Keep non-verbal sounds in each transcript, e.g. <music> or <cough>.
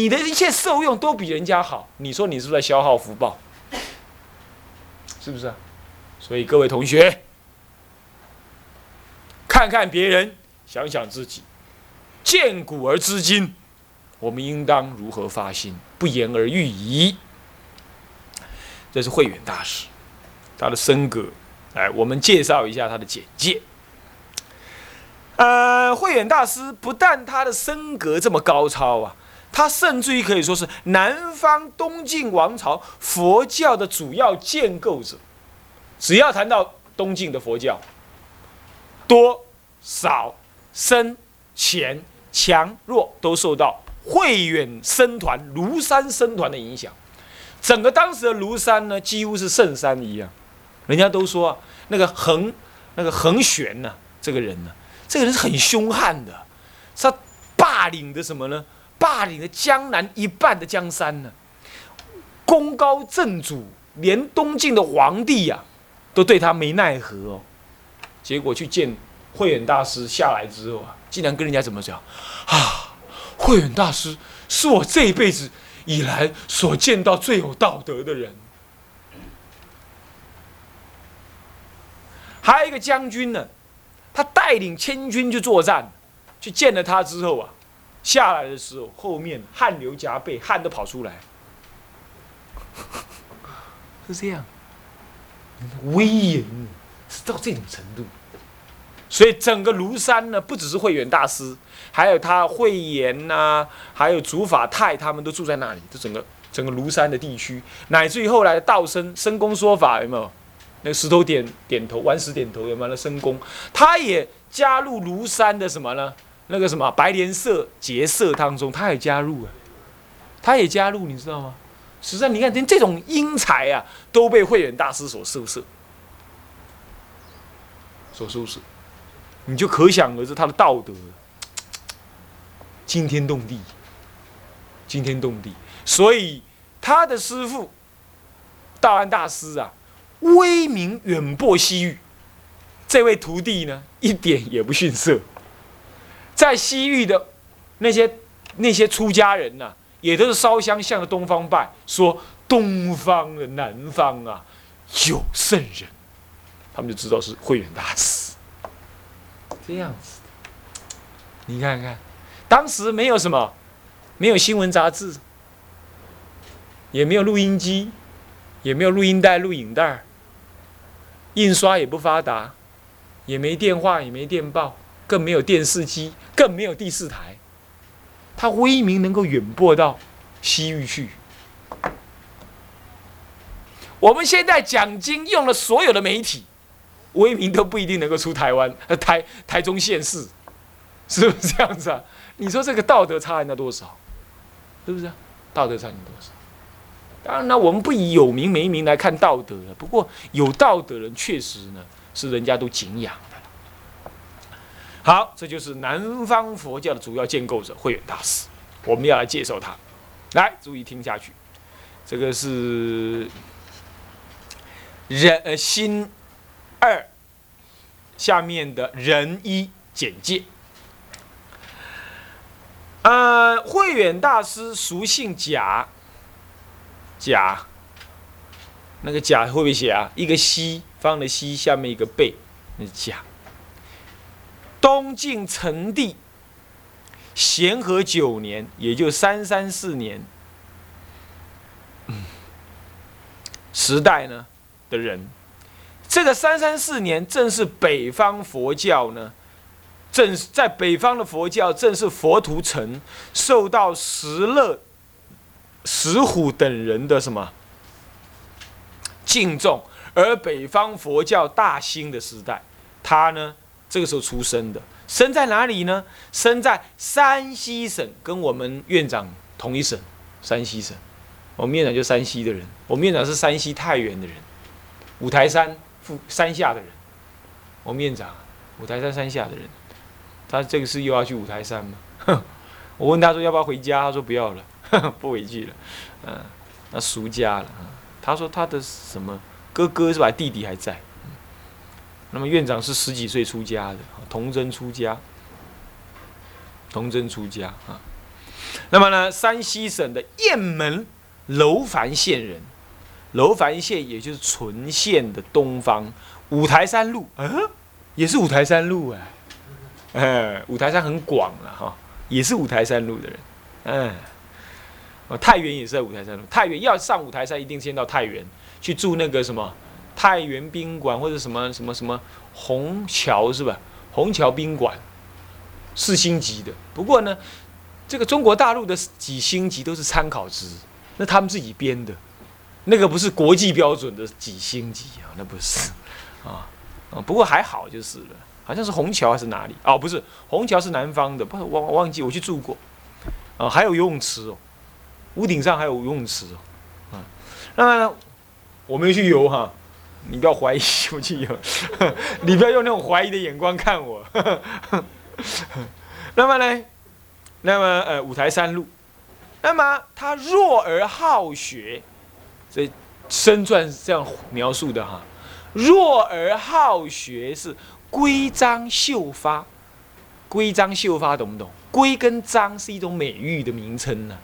你的一切受用都比人家好，你说你是不是在消耗福报？是不是啊？所以各位同学，看看别人，想想自己，见古而知今，我们应当如何发心，不言而喻矣。这是慧远大师，他的身格，来，我们介绍一下他的简介。呃，慧远大师不但他的身格这么高超啊，他甚至于可以说是南方东晋王朝佛教的主要建构者。只要谈到东晋的佛教，多少深浅强弱，都受到慧远僧团庐山僧团的影响。整个当时的庐山呢，几乎是圣山一样。人家都说啊那个恒那个恒玄呢，这个人呢，这个人是很凶悍的，他霸领的什么呢？霸领的江南一半的江山呢，功高震主，连东晋的皇帝呀，都对他没奈何哦。结果去见慧远大师下来之后啊，竟然跟人家怎么讲啊？慧远大师是我这一辈子。以来所见到最有道德的人，还有一个将军呢，他带领千军去作战，去见了他之后啊，下来的时候后面汗流浃背，汗都跑出来，<laughs> 是这样，威严是到这种程度，所以整个庐山呢，不只是慧远大师。还有他慧严呐，还有竺法泰，他们都住在那里。这整个整个庐山的地区，乃至于后来的道生深公说法，有没有？那个石头点点头，顽石点头，有没有？那深公，他也加入庐山的什么呢？那个什么白莲社结社当中，他也加入啊，他也加入，你知道吗？实际上，你看连这种英才啊，都被慧远大师所收摄，所收摄，你就可想而知他的道德。惊天动地，惊天动地，所以他的师傅道安大师啊，威名远播西域。这位徒弟呢，一点也不逊色，在西域的那些那些出家人呐，也都是烧香向着东方拜，说东方的南方啊有圣人，他们就知道是慧远大师。这样子，你看看。当时没有什么，没有新闻杂志，也没有录音机，也没有录音带、录影带，印刷也不发达，也没电话，也没电报，更没有电视机，更没有第四台。他威名能够远播到西域去。我们现在讲经用了所有的媒体，威名都不一定能够出台湾、台台中县市，是不是这样子啊？你说这个道德差人多少？是不是？道德差人多少？当然呢，我们不以有名没名来看道德了。不过有道德人确实呢，是人家都敬仰。好，这就是南方佛教的主要建构者慧远大师。我们要来介绍他。来，注意听下去。这个是人心二下面的人一简介。呃，慧远大师俗姓贾，贾，那个贾会不会写啊？一个西方的西，下面一个贝，那贾。东晋成帝咸和九年，也就三三四年，时代呢的人，这个三三四年正是北方佛教呢。正在北方的佛教，正是佛图澄受到石勒、石虎等人的什么敬重，而北方佛教大兴的时代，他呢这个时候出生的，生在哪里呢？生在山西省，跟我们院长同一省，山西省。我们院长就山西的人，我们院长是山西太原的人，五台山附山下的人。我们院长五台山山下的人。他这个是又要去五台山吗？我问他说要不要回家，他说不要了，<laughs> 不回去了。嗯，那俗家了。他说他的什么哥哥是吧？弟弟还在。那么院长是十几岁出家的，童真出家，童真出家啊。那么呢，山西省的雁门楼烦县人，楼烦县也就是淳县的东方，五台山路，嗯，也是五台山路哎，哎，五台山很广了哈，也是五台山路的人，嗯，哦，太原也是在五台山路，太原要上五台山，一定先到太原去住那个什么太原宾馆或者什么什么什么虹桥是吧？虹桥宾馆，四星级的。不过呢。这个中国大陆的几星级都是参考值，那他们自己编的，那个不是国际标准的几星级啊，那不是，啊啊，不过还好就是了，好像是虹桥还是哪里？哦，不是，虹桥是南方的，不忘忘记我去住过，啊，还有游泳池哦，屋顶上还有游泳池哦，啊，那么我没去游哈，你不要怀疑 <laughs> 我去游，你不要用那种怀疑的眼光看我，<laughs> 那么呢？那么，呃，五台山路，那么他弱而好学，这生传是这样描述的哈。弱而好学是规章秀发，规章秀发懂不懂？规跟章是一种美玉的名称呢。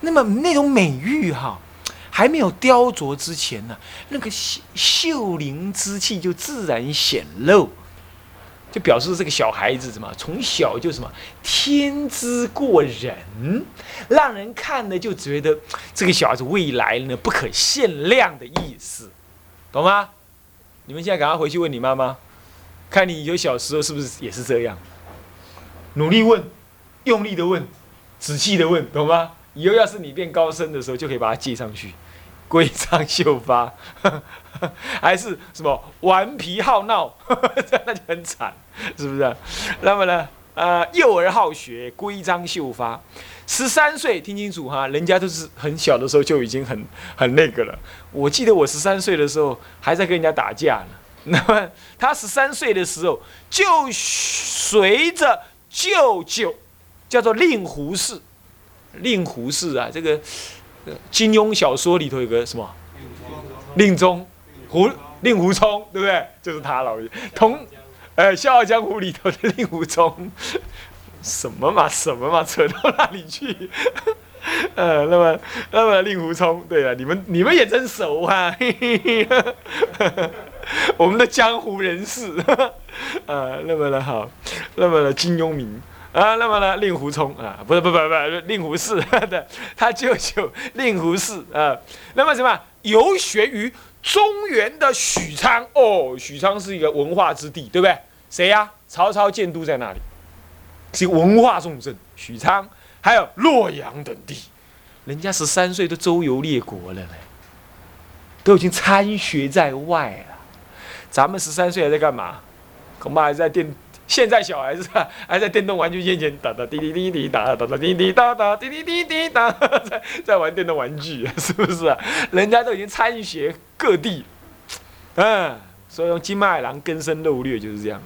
那么那种美玉哈，还没有雕琢之前呢，那个秀灵之气就自然显露。就表示这个小孩子什么，从小就什么天资过人，让人看了就觉得这个小孩子未来呢不可限量的意思，懂吗？你们现在赶快回去问你妈妈，看你有小时候是不是也是这样，努力问，用力的问，仔细的问，懂吗？以后要是你变高深的时候，就可以把它记上去。规章秀发，<laughs> 还是什么顽皮好闹，<laughs> 那就很惨，是不是？那么呢，呃，幼儿好学，规章秀发，十三岁，听清楚哈，人家都是很小的时候就已经很很那个了。我记得我十三岁的时候还在跟人家打架呢。<laughs> 那么他十三岁的时候就随着舅舅，叫做令狐氏，令狐氏啊，这个。金庸小说里头有个什么？令宗，胡令狐冲，对不对？就是他老爷。同，呃，《笑傲江湖》里头的令狐冲，什么嘛什么嘛，扯到哪里去？<laughs> 呃，那么那么令狐冲，对了，你们你们也真熟啊！<laughs> 我们的江湖人士，<laughs> 呃，那么的好，那么的金庸名。啊，那么呢，令狐冲啊，不是，不不不，令狐氏的 <laughs> 他舅舅令狐氏啊，那么什么游学于中原的许昌哦，许昌是一个文化之地，对不对？谁呀？曹操建都在那里，是文化重镇。许昌还有洛阳等地，人家十三岁都周游列国了呢，都已经参学在外了。咱们十三岁还在干嘛？恐怕还在电。现在小孩子，还在电动玩具面前打打滴滴滴滴打打打滴滴打打滴滴滴滴打，在 <laughs> 在玩电动玩具，是不是啊？人家都已经参学各地，嗯，所以用金麦郎根深肉略就是这样。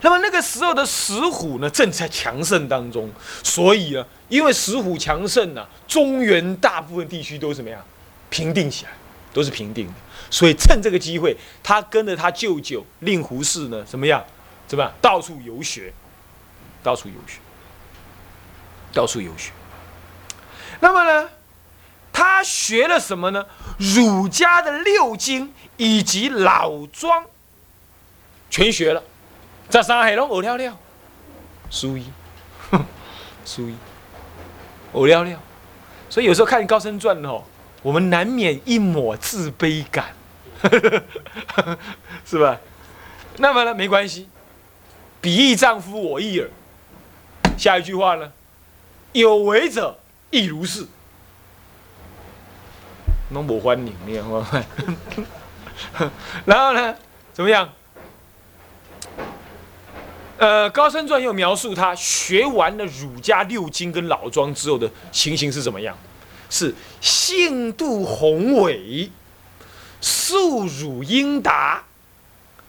那么那个时候的石虎呢，正在强盛当中，所以呢，因为石虎强盛呢，中原大部分地区都怎么样？平定起来，都是平定的。所以趁这个机会，他跟着他舅舅令狐氏呢，怎么样？怎么样？到处游学，到处游学，到处游学。那么呢，他学了什么呢？儒家的六经以及老庄，全学了。在山海龙，我了了，书一，<laughs> 书一，我了了。所以有时候看《高僧传》哦。我们难免一抹自卑感，<laughs> 是吧？那么呢，没关系。彼义丈夫，我义耳。下一句话呢？有为者亦如是。侬不欢迎你，<laughs> 然后呢？怎么样？呃，《高僧传》又描述他学完了儒家六经跟老庄之后的情形是怎么样？是性度宏伟，素汝应达，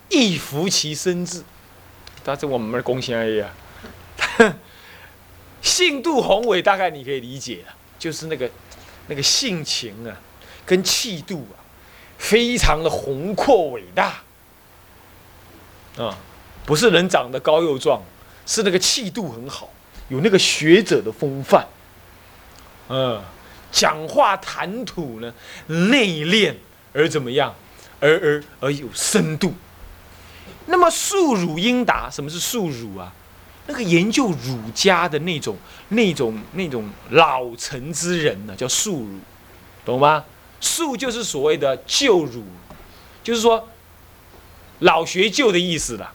亦服其身志。但是我们的贡献而已啊。<laughs> 性度宏伟，大概你可以理解了，就是那个那个性情啊，跟气度啊，非常的宏阔伟大。啊，不是人长得高又壮，是那个气度很好，有那个学者的风范，嗯，讲话谈吐呢内敛而怎么样，而而而有深度。那么素儒应达，什么是素儒啊？那个研究儒家的那种、那种、那种老成之人呢，叫素儒，懂吗？素就是所谓的旧儒，就是说老学究的意思了。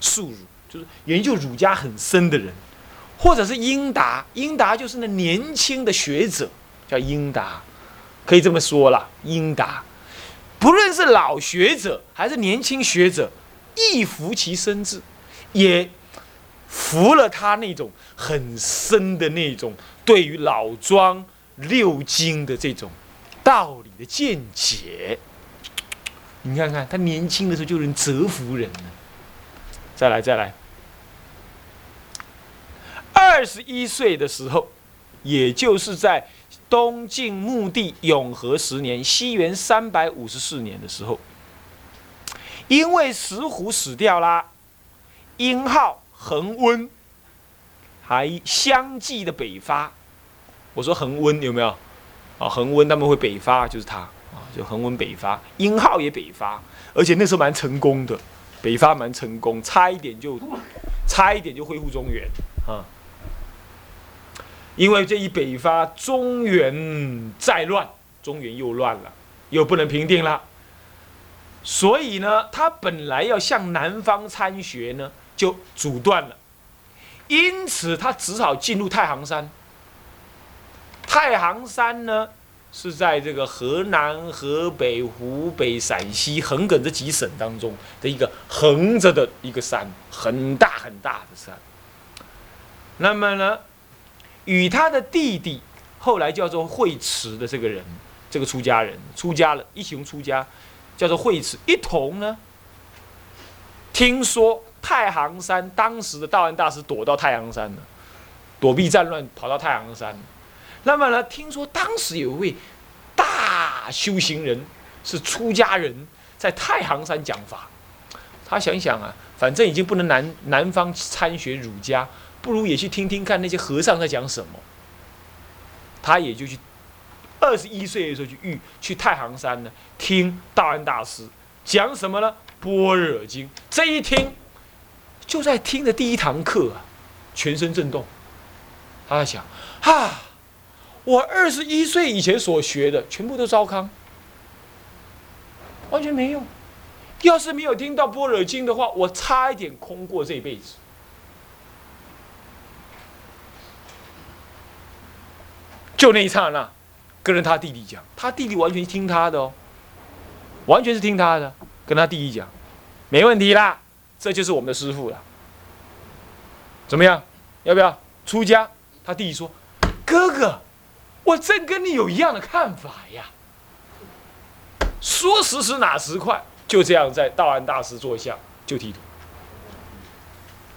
素儒就是研究儒家很深的人，或者是英达，英达就是那年轻的学者，叫英达，可以这么说了。英达，不论是老学者还是年轻学者，亦服其身志，也。服了他那种很深的那种对于老庄六经的这种道理的见解，你看看他年轻的时候就能折服人了。再来再来，二十一岁的时候，也就是在东晋穆帝永和十年（西元三百五十四年）的时候，因为石虎死掉啦，殷浩。恒温还相继的北伐，我说恒温有没有？啊，恒温他们会北伐，就是他啊，就恒温北伐，殷浩也北伐，而且那时候蛮成功的，北伐蛮成功，差一点就差一点就恢复中原啊。因为这一北伐，中原再乱，中原又乱了，又不能平定了，所以呢，他本来要向南方参学呢。就阻断了，因此他只好进入太行山。太行山呢，是在这个河南、河北、湖北、陕西横亘这几省当中的一个横着的一个山，很大很大的山。那么呢，与他的弟弟后来叫做慧慈的这个人，这个出家人出家了，一行出家，叫做慧慈，一同呢，听说。太行山当时的道安大师躲到太行山了，躲避战乱，跑到太行山。那么呢，听说当时有一位大修行人，是出家人，在太行山讲法。他想想啊，反正已经不能南南方参学儒家，不如也去听听看那些和尚在讲什么。他也就去，二十一岁的时候去遇去太行山呢，听道安大师讲什么呢？《般若经》。这一听。就在听的第一堂课啊，全身震动。他在想：哈，我二十一岁以前所学的全部都糟糠，完全没用。要是没有听到《般若经》的话，我差一点空过这一辈子。就那一刹那，跟着他弟弟讲，他弟弟完全听他的哦，完全是听他的，跟他弟弟讲，没问题啦。这就是我们的师傅了，怎么样？要不要出家？他弟弟说：“哥哥，我正跟你有一样的看法呀。”说时迟哪时快，就这样在道安大师座下就剃度。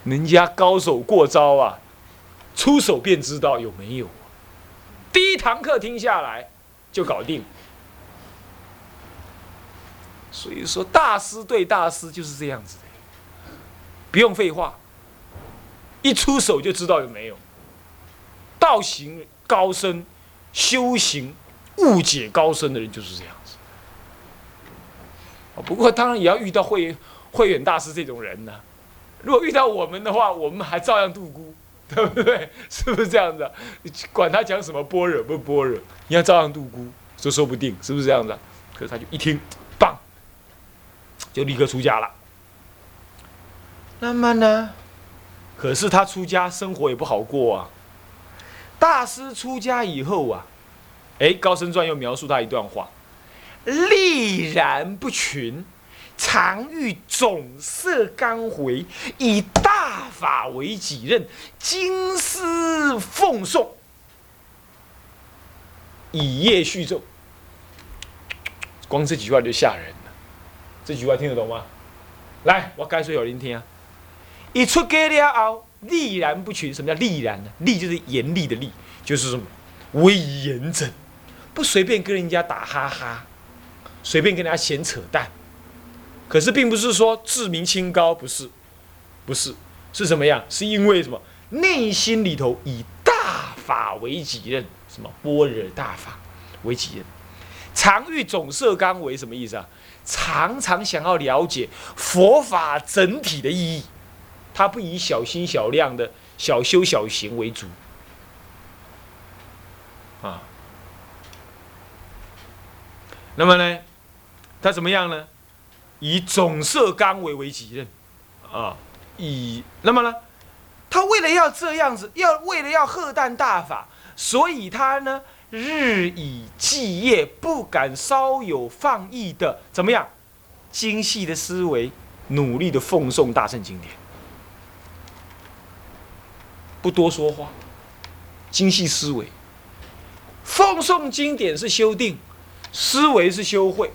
人家高手过招啊，出手便知道有没有。堂课听下来就搞定。所以说，大师对大师就是这样子的。不用废话，一出手就知道有没有。道行高深、修行误解高深的人就是这样子。不过当然也要遇到慧慧远大师这种人呢。如果遇到我们的话，我们还照样度孤，<laughs> 对不对？是不是这样子？管他讲什么般若不般若，你要照样度孤，这说不定是不是这样子？可是他就一听，棒，就立刻出家了。那么呢？可是他出家生活也不好过啊。大师出家以后啊，哎，《高僧传》又描述他一段话：力然不群，常欲总色刚回，以大法为己任，经师奉送，以业续咒。光这几句话就吓人了。这句话听得懂吗？来，我该说有人听啊。一出家了后，厉然不群。什么叫厉然呢？厉就是严厉的厉，就是什么威严整，不随便跟人家打哈哈，随便跟人家闲扯淡。可是并不是说自命清高，不是，不是，是什么样？是因为什么？内心里头以大法为己任，什么般若大法为己任，常欲总摄纲为什么意思啊？常常想要了解佛法整体的意义，他不以小心小量的小修小行为主啊。那么呢，他怎么样呢？以总摄纲为为己任啊，以那么呢？他为了要这样子，要为了要喝淡大法，所以他呢日以继夜，不敢稍有放逸的怎么样？精细的思维，努力的奉诵大圣经典，不多说话，精细思维。奉诵经典是修定，思维是修慧，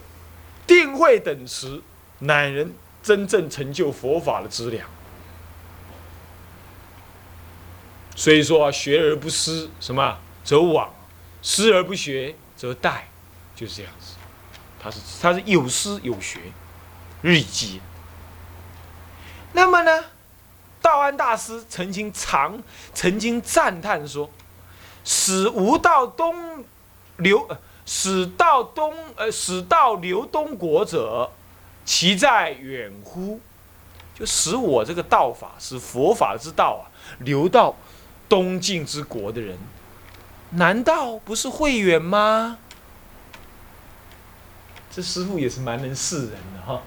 定慧等持，乃人真正成就佛法的资粮。所以说，学而不思，什么则罔；思而不学，则殆，就是这样子。他是他是有思有学，日以继夜。那么呢，道安大师曾经常曾经赞叹说：“使吾道东流，使道东呃，使道流东国者，其在远乎？就使我这个道法，使佛法之道啊，流到。”东晋之国的人，难道不是慧远吗？这师傅也是蛮能示人的哈。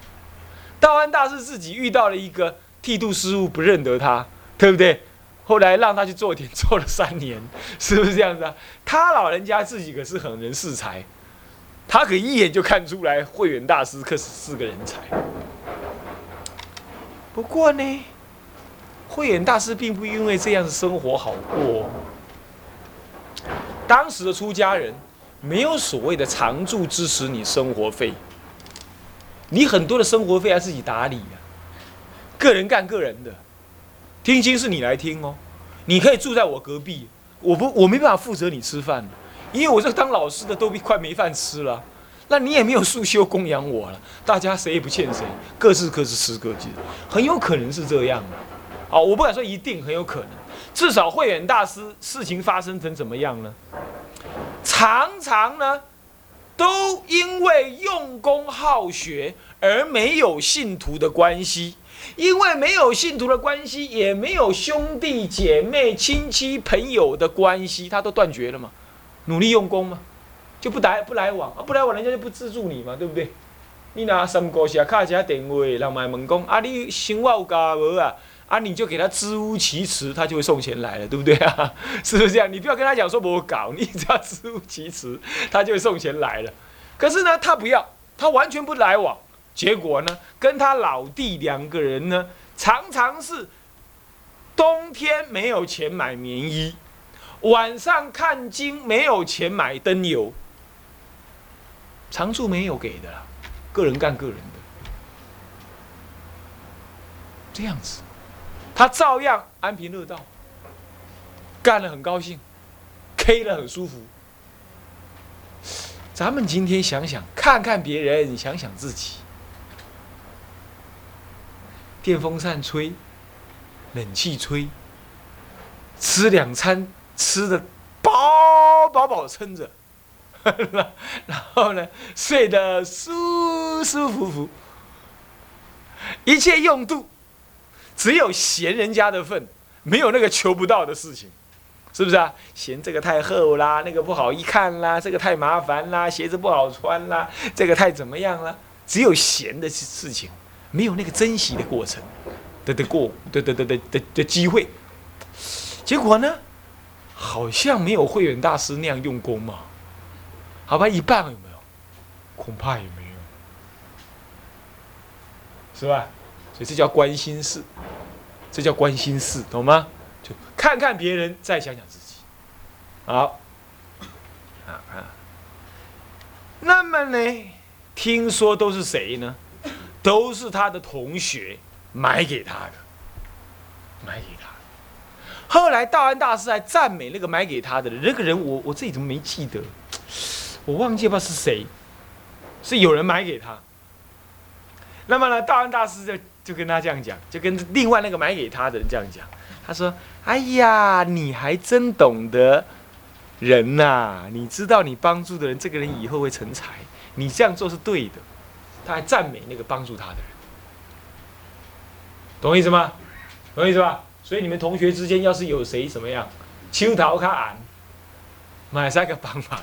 道安大师自己遇到了一个剃度师傅，不认得他，对不对？后来让他去做点，做了三年，<laughs> 是不是这样子啊？他老人家自己可是很能识才，他可一眼就看出来慧远大师可是是个人才。不过呢。慧眼大师并不因为这样子生活好过。当时的出家人没有所谓的常住支持你生活费，你很多的生活费要自己打理啊，个人干个人的，听经是你来听哦，你可以住在我隔壁，我不我没办法负责你吃饭，因为我这当老师的都快没饭吃了，那你也没有束修供养我了，大家谁也不欠谁，各自各自吃各自，很有可能是这样的。哦，我不敢说一定，很有可能。至少慧远大师事情发生成怎么样呢？常常呢，都因为用功好学而没有信徒的关系，因为没有信徒的关系，也没有兄弟姐妹、亲戚朋友的关系，他都断绝了嘛。努力用功嘛，就不来不来往啊，不来往，人家就不资助你嘛，对不对？你拿三个下卡一下电话，人买问讲啊，你生活有加无啊？啊，你就给他支吾其词，他就会送钱来了，对不对啊？<laughs> 是不是这样？你不要跟他讲说我搞，你只要支吾其词，他就会送钱来了。可是呢，他不要，他完全不来往。结果呢，跟他老弟两个人呢，常常是冬天没有钱买棉衣，晚上看经没有钱买灯油，常住没有给的，个人干个人的，这样子。他照样安贫乐道，干了很高兴，K 了很舒服。咱们今天想想，看看别人，想想自己，电风扇吹，冷气吹，吃两餐吃的饱饱饱撑着，<laughs> 然后呢，睡得舒舒服服，一切用度。只有嫌人家的份，没有那个求不到的事情，是不是啊？嫌这个太厚啦，那个不好一看啦，这个太麻烦啦，鞋子不好穿啦，这个太怎么样了？只有嫌的事情，没有那个珍惜的过程的的过的的的的的的机会。结果呢，好像没有慧远大师那样用功嘛？好吧，一半有没有？恐怕也没有，是吧？所以这叫关心事。这叫关心事，懂吗？就看看别人，再想想自己。好，啊啊。那么呢？听说都是谁呢？都是他的同学买给他的，买给他。后来道安大师还赞美那个买给他的人，那个人我我自己怎么没记得？我忘记不知道是谁，是有人买给他。那么呢，道安大师就。就跟他这样讲，就跟另外那个买给他的人这样讲，他说：“哎呀，你还真懂得人呐！你知道你帮助的人，这个人以后会成才，你这样做是对的。”他还赞美那个帮助他的人，懂意思吗？懂意思吧？所以你们同学之间要是有谁怎么样，秋桃看俺，买三个帮忙，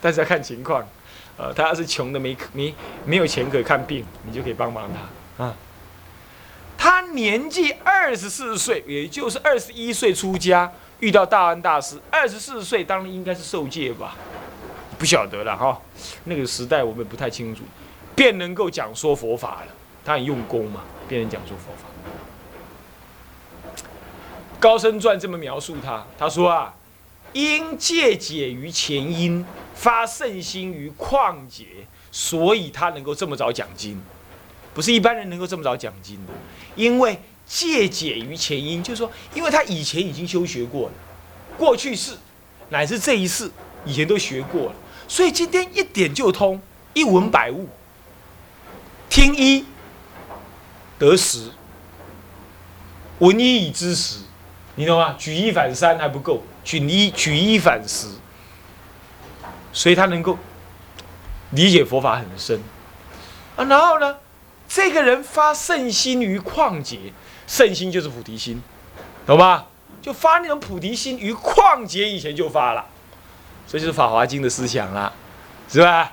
但是要看情况。呃，他要是穷的没没没有钱可看病，你就可以帮帮他啊。年纪二十四岁，也就是二十一岁出家，遇到大安大师。二十四岁当然应该是受戒吧？不晓得了哈，那个时代我们不太清楚。便能够讲说佛法了，他很用功嘛，便能讲说佛法。高僧传这么描述他，他说啊，因戒解于前因，发圣心于旷劫，所以他能够这么早讲经，不是一般人能够这么早讲经的。因为借解于前因，就是说，因为他以前已经修学过了，过去世乃至这一世以前都学过了，所以今天一点就通，一文百悟。听一得十，闻一以知十，你懂吗？举一反三还不够，举一举一反十，所以他能够理解佛法很深啊。然后呢，这个人发圣心于旷劫，圣心就是菩提心，懂吗？就发那种菩提心于旷劫以前就发了，这就是《法华经》的思想了，是吧？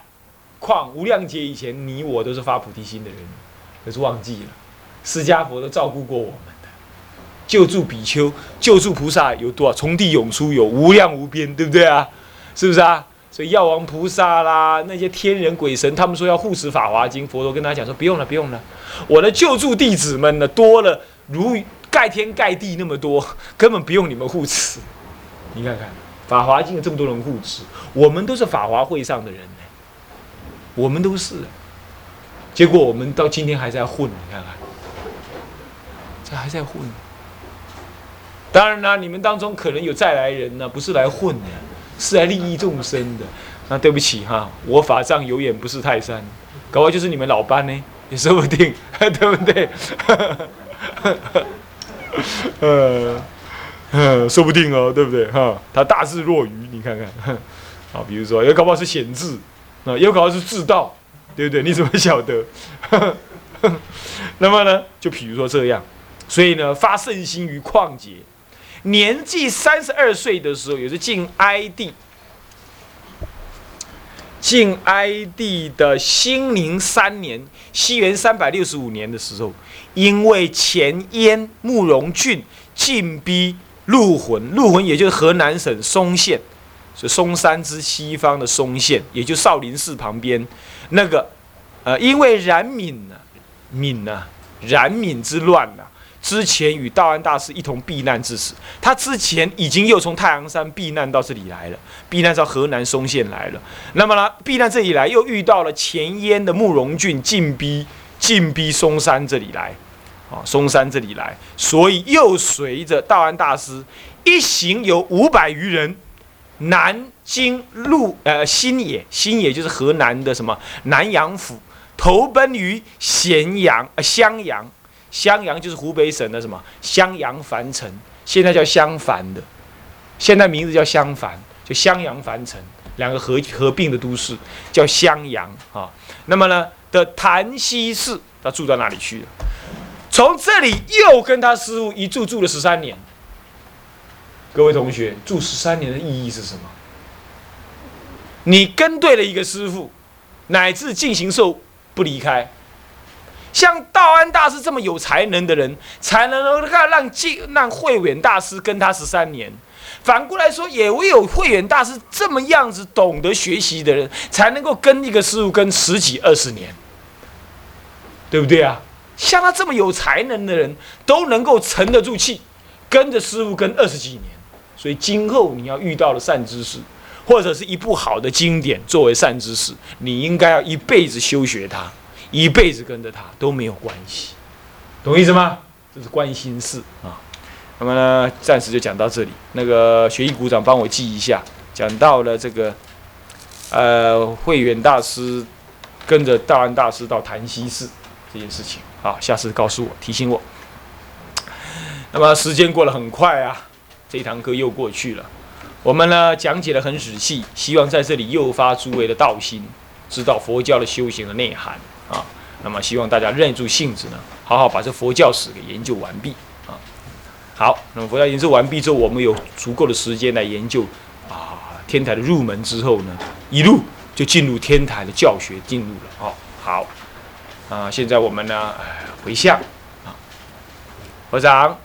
旷无量劫以前，你我都是发菩提心的人，可是忘记了，释迦佛都照顾过我们的，救助比丘、救助菩萨有多少？从地涌出有无量无边，对不对啊？是不是啊？所以药王菩萨啦，那些天人鬼神，他们说要护持法华经，佛陀跟他讲说不用了，不用了，我的救助弟子们呢多了如盖天盖地那么多，根本不用你们护持。你看看法华经有这么多人护持，我们都是法华会上的人呢。我们都是，结果我们到今天还在混，你看看，这还在混。当然啦，你们当中可能有再来人呢，不是来混的，是来利益众生的。那对不起哈，我法上有眼不识泰山，搞不好就是你们老班呢，也说不定，<laughs> 对不对？<laughs> 呃，说不定哦，对不对？哈，他大智若愚，你看看，好，比如说，也搞不好是显智。啊，有可能是智道，对不对？你怎么晓得？<laughs> 那么呢，就比如说这样，所以呢，发圣心于旷劫，年纪三十二岁的时候，也是晋哀帝，晋哀帝的兴宁三年，西元三百六十五年的时候，因为前燕慕容俊进逼陆浑，陆浑也就是河南省嵩县。是嵩山之西方的嵩县，也就少林寺旁边那个，呃，因为冉闵呢，闵呐，冉闵之乱呐，之前与道安大师一同避难至此。他之前已经又从太阳山避难到这里来了，避难到河南嵩县来了。那么呢，避难这里来，又遇到了前燕的慕容俊进逼，进逼嵩山这里来，啊，嵩山这里来，所以又随着道安大师一行有五百余人。南京路呃新野新野就是河南的什么南阳府，投奔于咸阳呃襄阳，襄阳就是湖北省的什么襄阳樊城，现在叫襄樊的，现在名字叫襄樊，就襄阳樊城两个合合并的都市叫襄阳啊。那么呢的潭溪寺，他住到哪里去了？从这里又跟他师傅一住住了十三年。各位同学，住十三年的意义是什么？你跟对了一个师傅，乃至进行受不离开。像道安大师这么有才能的人，才能够让让进让慧远大师跟他十三年。反过来说，也唯有慧远大师这么样子懂得学习的人，才能够跟一个师傅跟十几二十年，对不对啊？像他这么有才能的人，都能够沉得住气，跟着师傅跟二十几年。所以今后你要遇到了善知识，或者是一部好的经典作为善知识，你应该要一辈子修学它，一辈子跟着他都没有关系，懂意思吗？这是关心事啊。那么呢，暂时就讲到这里。那个学艺股长，帮我记一下，讲到了这个，呃，慧远大师跟着道安大师到潭溪寺这件事情，好，下次告诉我，提醒我。那么时间过得很快啊，这一堂课又过去了。我们呢讲解的很仔细，希望在这里诱发诸位的道心，知道佛教的修行的内涵啊。那么希望大家认住性子呢，好好把这佛教史给研究完毕啊。好，那么佛教研究完毕之后，我们有足够的时间来研究啊天台的入门之后呢，一路就进入天台的教学进入了哦。好，啊，现在我们呢，回向啊，和尚。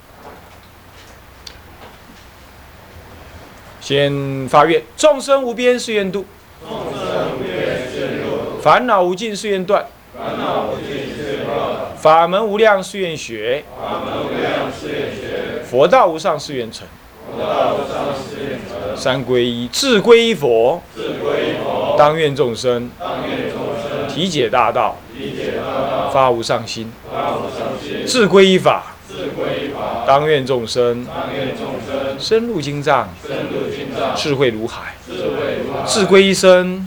先发愿，众生无边誓愿度，烦恼无尽誓愿断，法门无量誓愿学，佛道无上誓愿成，三皈依。智皈依佛，当愿众生。体解大道，发无上心，智皈依法，当愿众生。深入经藏。智慧如海，智归一生，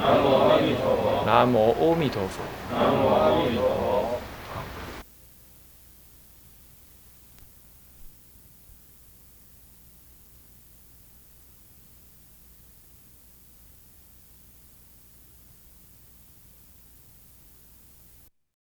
南无阿弥陀佛。南无阿弥陀佛。南无阿弥陀佛。